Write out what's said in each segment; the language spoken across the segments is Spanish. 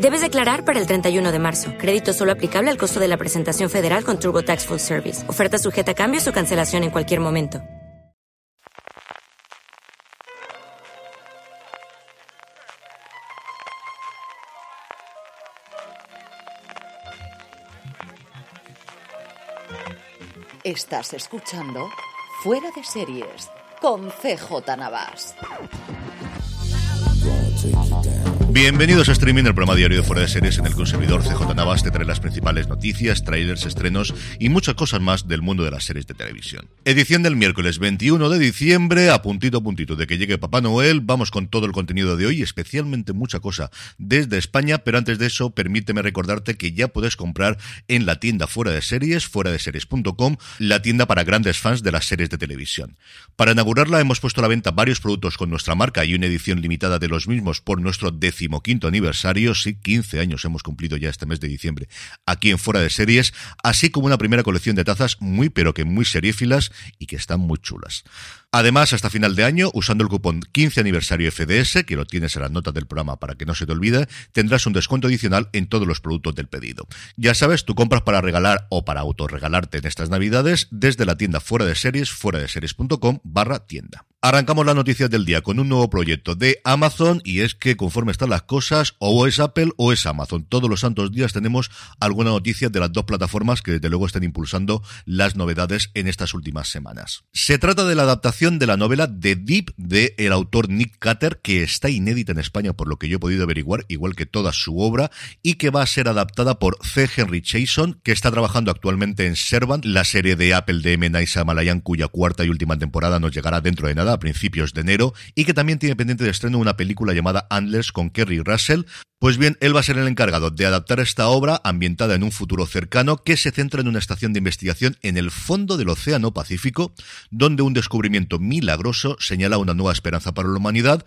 Debes declarar para el 31 de marzo. Crédito solo aplicable al costo de la presentación federal con TurboTax Full Service. Oferta sujeta a cambios o cancelación en cualquier momento. Estás escuchando Fuera de Series con CJ Navas. Bienvenidos a Streaming, el programa diario de fuera de series en el consumidor CJ Navas te trae las principales noticias, trailers, estrenos y muchas cosas más del mundo de las series de televisión. Edición del miércoles 21 de diciembre, a puntito a puntito de que llegue Papá Noel, vamos con todo el contenido de hoy, especialmente mucha cosa desde España, pero antes de eso, permíteme recordarte que ya puedes comprar en la tienda fuera de series, fuera de series.com, la tienda para grandes fans de las series de televisión. Para inaugurarla hemos puesto a la venta varios productos con nuestra marca y una edición limitada de los mismos por nuestro décimo quinto aniversario, sí, 15 años hemos cumplido ya este mes de diciembre, aquí en Fuera de Series, así como una primera colección de tazas muy pero que muy seriéfilas y que están muy chulas. Además, hasta final de año, usando el cupón 15 aniversario FDS, que lo tienes en las notas del programa para que no se te olvide, tendrás un descuento adicional en todos los productos del pedido. Ya sabes, tú compras para regalar o para autorregalarte en estas navidades desde la tienda fuera de series, fuera de series.com barra tienda. Arrancamos las noticias del día con un nuevo proyecto de Amazon y es que conforme están las cosas, o es Apple o es Amazon. Todos los santos días tenemos alguna noticia de las dos plataformas que desde luego están impulsando las novedades en estas últimas semanas. Se trata de la adaptación de la novela The Deep de el autor Nick Cutter, que está inédita en España por lo que yo he podido averiguar, igual que toda su obra, y que va a ser adaptada por C. Henry Chason, que está trabajando actualmente en Servant, la serie de Apple de M. Night Malayan, cuya cuarta y última temporada nos llegará dentro de nada, a principios de enero, y que también tiene pendiente de estreno una película llamada Antlers con Kerry Russell, pues bien, él va a ser el encargado de adaptar esta obra ambientada en un futuro cercano que se centra en una estación de investigación en el fondo del Océano Pacífico, donde un descubrimiento milagroso señala una nueva esperanza para la humanidad,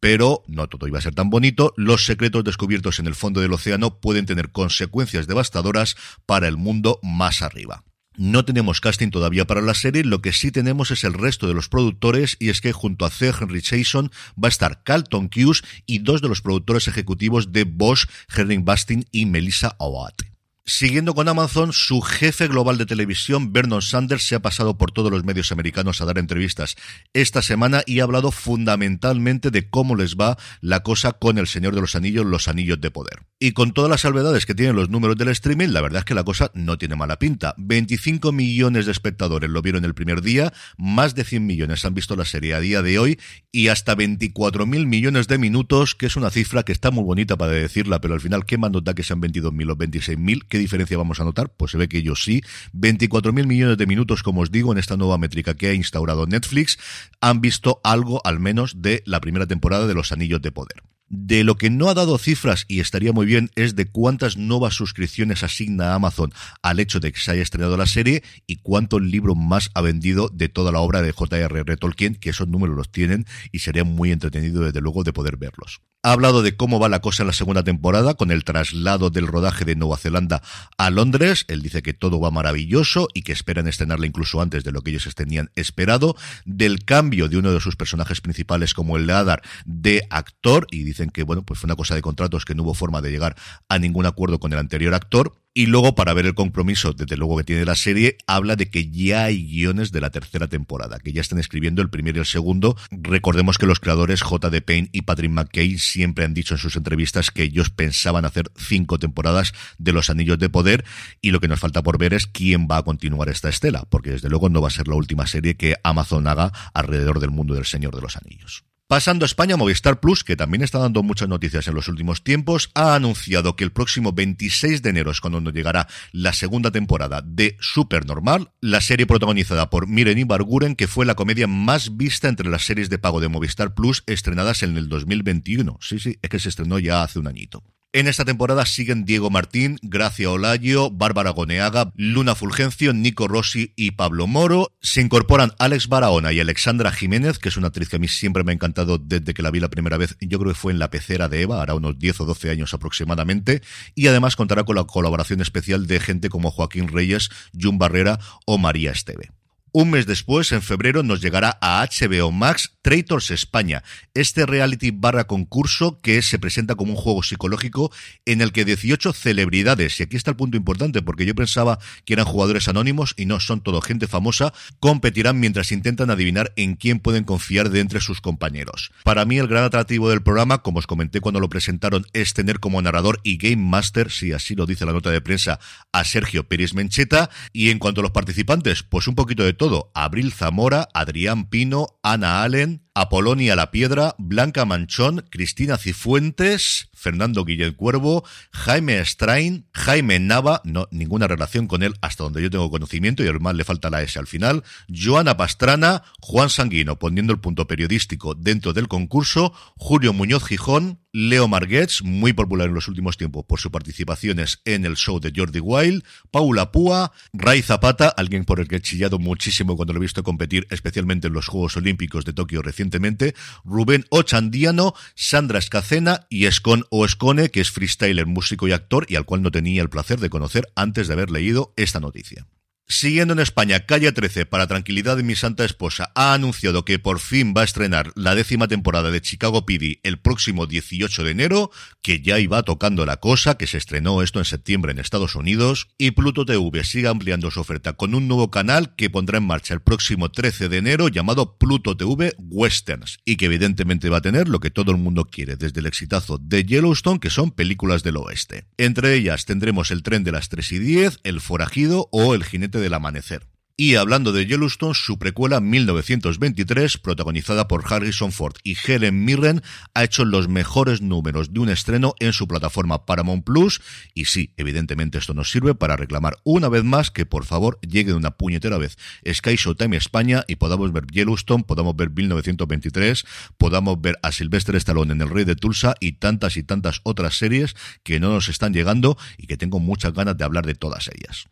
pero no todo iba a ser tan bonito, los secretos descubiertos en el fondo del océano pueden tener consecuencias devastadoras para el mundo más arriba. No tenemos casting todavía para la serie, lo que sí tenemos es el resto de los productores y es que junto a C. Henry Jason va a estar Carlton Cuse y dos de los productores ejecutivos de Bosch, Henry Bastin y Melissa Awad. Siguiendo con Amazon, su jefe global de televisión, Vernon Sanders, se ha pasado por todos los medios americanos a dar entrevistas esta semana y ha hablado fundamentalmente de cómo les va la cosa con El Señor de los Anillos, los Anillos de Poder. Y con todas las salvedades que tienen los números del streaming, la verdad es que la cosa no tiene mala pinta. 25 millones de espectadores lo vieron el primer día, más de 100 millones han visto la serie a día de hoy y hasta 24 mil millones de minutos, que es una cifra que está muy bonita para decirla, pero al final, ¿qué más nos da que sean 22.000 o 26.000? ¿Qué diferencia vamos a notar? Pues se ve que ellos sí. 24.000 millones de minutos, como os digo, en esta nueva métrica que ha instaurado Netflix, han visto algo al menos de la primera temporada de Los Anillos de Poder. De lo que no ha dado cifras, y estaría muy bien, es de cuántas nuevas suscripciones asigna Amazon al hecho de que se haya estrenado la serie y cuántos libros más ha vendido de toda la obra de J.R.R. Tolkien, que esos números los tienen y sería muy entretenido desde luego de poder verlos. Ha hablado de cómo va la cosa en la segunda temporada con el traslado del rodaje de Nueva Zelanda a Londres. Él dice que todo va maravilloso y que esperan estrenarla incluso antes de lo que ellos tenían esperado. Del cambio de uno de sus personajes principales como el de Adar de actor y dice que bueno, pues fue una cosa de contratos que no hubo forma de llegar a ningún acuerdo con el anterior actor. Y luego, para ver el compromiso, desde luego que tiene la serie, habla de que ya hay guiones de la tercera temporada, que ya están escribiendo el primero y el segundo. Recordemos que los creadores J.D. Payne y Patrick McKay siempre han dicho en sus entrevistas que ellos pensaban hacer cinco temporadas de Los Anillos de Poder y lo que nos falta por ver es quién va a continuar esta estela, porque desde luego no va a ser la última serie que Amazon haga alrededor del mundo del Señor de los Anillos. Pasando a España, Movistar Plus, que también está dando muchas noticias en los últimos tiempos, ha anunciado que el próximo 26 de enero es cuando nos llegará la segunda temporada de Supernormal, la serie protagonizada por Miren Ibarguren, que fue la comedia más vista entre las series de pago de Movistar Plus estrenadas en el 2021. Sí, sí, es que se estrenó ya hace un añito. En esta temporada siguen Diego Martín, Gracia Olayo, Bárbara Goneaga, Luna Fulgencio, Nico Rossi y Pablo Moro. Se incorporan Alex Barahona y Alexandra Jiménez, que es una actriz que a mí siempre me ha encantado desde que la vi la primera vez. Yo creo que fue en La Pecera de Eva, hará unos 10 o 12 años aproximadamente. Y además contará con la colaboración especial de gente como Joaquín Reyes, Jun Barrera o María Esteve. Un mes después, en febrero, nos llegará a HBO Max Traitors España, este reality barra concurso que se presenta como un juego psicológico en el que 18 celebridades, y aquí está el punto importante porque yo pensaba que eran jugadores anónimos y no son todo gente famosa, competirán mientras intentan adivinar en quién pueden confiar de entre sus compañeros. Para mí el gran atractivo del programa, como os comenté cuando lo presentaron, es tener como narrador y game master, si así lo dice la nota de prensa, a Sergio Pérez Mencheta, y en cuanto a los participantes, pues un poquito de todo. Abril Zamora, Adrián Pino, Ana Allen, Apolonia La Piedra, Blanca Manchón, Cristina Cifuentes, Fernando Guillén Cuervo, Jaime Strain, Jaime Nava, no, ninguna relación con él hasta donde yo tengo conocimiento y además le falta la S al final, Joana Pastrana, Juan Sanguino poniendo el punto periodístico dentro del concurso, Julio Muñoz Gijón, Leo Marguets, muy popular en los últimos tiempos por sus participaciones en el show de Jordi Wild, Paula Púa, Ray Zapata, alguien por el que he chillado muchísimo cuando lo he visto competir, especialmente en los Juegos Olímpicos de Tokio recientemente, Rubén Ochandiano, Sandra Escacena y Escon o Escone, que es freestyler, músico y actor y al cual no tenía el placer de conocer antes de haber leído esta noticia. Siguiendo en España, Calle 13, para tranquilidad de mi santa esposa, ha anunciado que por fin va a estrenar la décima temporada de Chicago PD el próximo 18 de enero, que ya iba tocando la cosa, que se estrenó esto en septiembre en Estados Unidos, y Pluto TV sigue ampliando su oferta con un nuevo canal que pondrá en marcha el próximo 13 de enero llamado Pluto TV Westerns, y que evidentemente va a tener lo que todo el mundo quiere, desde el exitazo de Yellowstone, que son películas del oeste. Entre ellas tendremos el tren de las 3 y 10, El Forajido o El Jinete del Amanecer. Y hablando de Yellowstone, su precuela 1923, protagonizada por Harrison Ford y Helen Mirren, ha hecho los mejores números de un estreno en su plataforma Paramount Plus. Y sí, evidentemente esto nos sirve para reclamar una vez más que por favor llegue de una puñetera vez Sky Showtime España y podamos ver Yellowstone, podamos ver 1923, podamos ver a Sylvester Stallone en El Rey de Tulsa y tantas y tantas otras series que no nos están llegando y que tengo muchas ganas de hablar de todas ellas.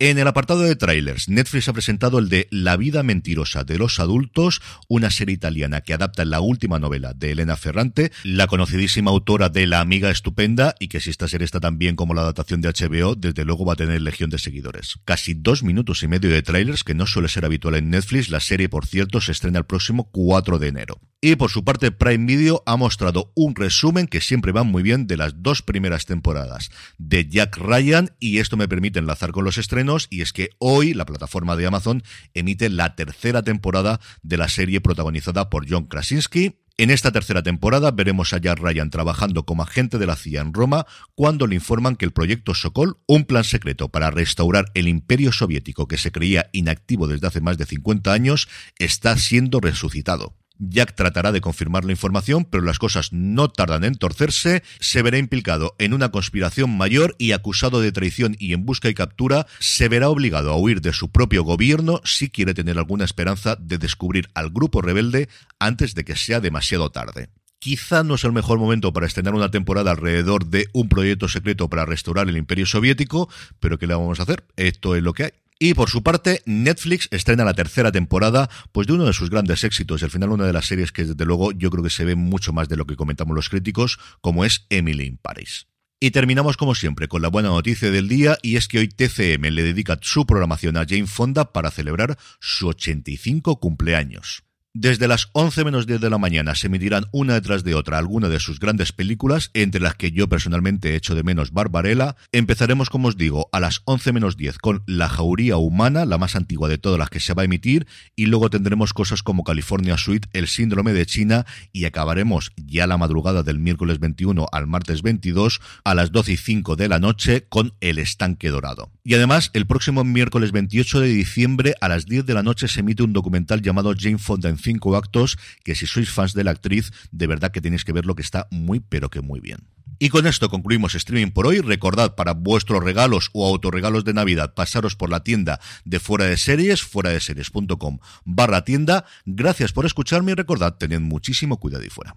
En el apartado de trailers, Netflix ha presentado el de La vida mentirosa de los adultos, una serie italiana que adapta la última novela de Elena Ferrante, la conocidísima autora de La amiga estupenda, y que si esta serie está tan bien como la adaptación de HBO, desde luego va a tener legión de seguidores. Casi dos minutos y medio de trailers, que no suele ser habitual en Netflix, la serie, por cierto, se estrena el próximo 4 de enero. Y por su parte, Prime Video ha mostrado un resumen que siempre va muy bien de las dos primeras temporadas de Jack Ryan, y esto me permite enlazar con los estrenos y es que hoy la plataforma de Amazon emite la tercera temporada de la serie protagonizada por John Krasinski, en esta tercera temporada veremos a Jack Ryan trabajando como agente de la CIA en Roma cuando le informan que el proyecto Sokol, un plan secreto para restaurar el imperio soviético que se creía inactivo desde hace más de 50 años, está siendo resucitado. Jack tratará de confirmar la información, pero las cosas no tardan en torcerse. Se verá implicado en una conspiración mayor y acusado de traición y en busca y captura, se verá obligado a huir de su propio gobierno si quiere tener alguna esperanza de descubrir al grupo rebelde antes de que sea demasiado tarde. Quizá no es el mejor momento para estrenar una temporada alrededor de un proyecto secreto para restaurar el imperio soviético, pero ¿qué le vamos a hacer? Esto es lo que hay. Y por su parte, Netflix estrena la tercera temporada, pues de uno de sus grandes éxitos, y al final una de las series que desde luego yo creo que se ve mucho más de lo que comentamos los críticos, como es Emily in Paris. Y terminamos como siempre con la buena noticia del día y es que hoy TCM le dedica su programación a Jane Fonda para celebrar su 85 cumpleaños. Desde las 11 menos 10 de la mañana se emitirán una detrás de otra alguna de sus grandes películas, entre las que yo personalmente he hecho de menos Barbarella. Empezaremos, como os digo, a las 11 menos 10 con La Jauría Humana, la más antigua de todas las que se va a emitir, y luego tendremos cosas como California Suite, El Síndrome de China, y acabaremos ya la madrugada del miércoles 21 al martes 22 a las 12 y 5 de la noche con El Estanque Dorado. Y además, el próximo miércoles 28 de diciembre a las 10 de la noche se emite un documental llamado Jane Fonda en cinco actos, que si sois fans de la actriz, de verdad que tenéis que ver lo que está muy pero que muy bien. Y con esto concluimos streaming por hoy. Recordad para vuestros regalos o autorregalos de Navidad pasaros por la tienda de fuera de series, fuera de series.com barra tienda. Gracias por escucharme y recordad, tened muchísimo cuidado y fuera.